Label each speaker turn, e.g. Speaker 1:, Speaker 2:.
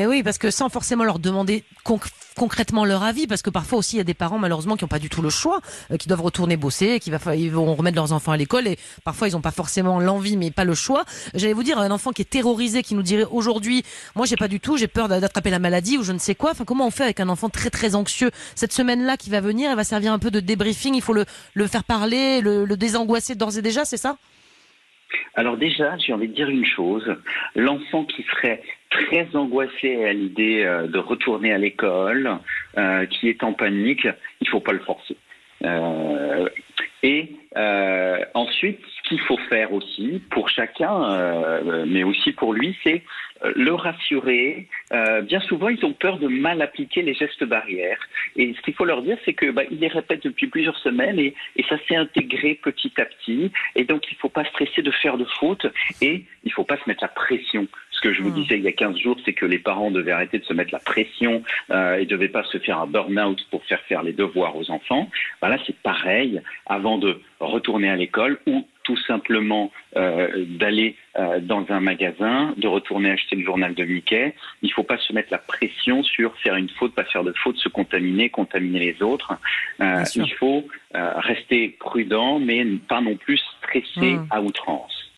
Speaker 1: Et oui, parce que sans forcément leur demander concrètement leur avis, parce que parfois aussi il y a des parents malheureusement qui n'ont pas du tout le choix, euh, qui doivent retourner bosser, qui vont remettre leurs enfants à l'école et parfois ils n'ont pas forcément l'envie mais pas le choix. J'allais vous dire un enfant qui est terrorisé, qui nous dirait aujourd'hui, moi j'ai pas du tout, j'ai peur d'attraper la maladie ou je ne sais quoi. Enfin comment on fait avec un enfant très très anxieux? Cette semaine-là qui va venir, elle va servir un peu de débriefing. Il faut le, faire parler, le, le désangoisser d'ores et déjà, c'est ça?
Speaker 2: Alors déjà, j'ai envie de dire une chose. L'enfant qui serait très angoissé à l'idée euh, de retourner à l'école, euh, qui est en panique, il ne faut pas le forcer. Euh, et ensuite, qu'il faut faire aussi pour chacun, mais aussi pour lui, c'est le rassurer. bien souvent, ils ont peur de mal appliquer les gestes barrières. Et ce qu'il faut leur dire, c'est que bah, ils les répètent depuis plusieurs semaines et, et ça s'est intégré petit à petit. Et donc, il ne faut pas stresser de faire de fautes et il ne faut pas se mettre la pression. Ce que je vous hmm. disais il y a 15 jours, c'est que les parents devaient arrêter de se mettre la pression euh, et ne devaient pas se faire un burn-out pour faire faire les devoirs aux enfants. Voilà, c'est pareil avant de retourner à l'école ou tout simplement euh, d'aller euh, dans un magasin, de retourner acheter le journal de Mickey. Il ne faut pas se mettre la pression sur faire une faute, pas faire de faute, se contaminer, contaminer les autres. Euh, il faut rester prudent, mais pas non plus stressé hmm. à outrance.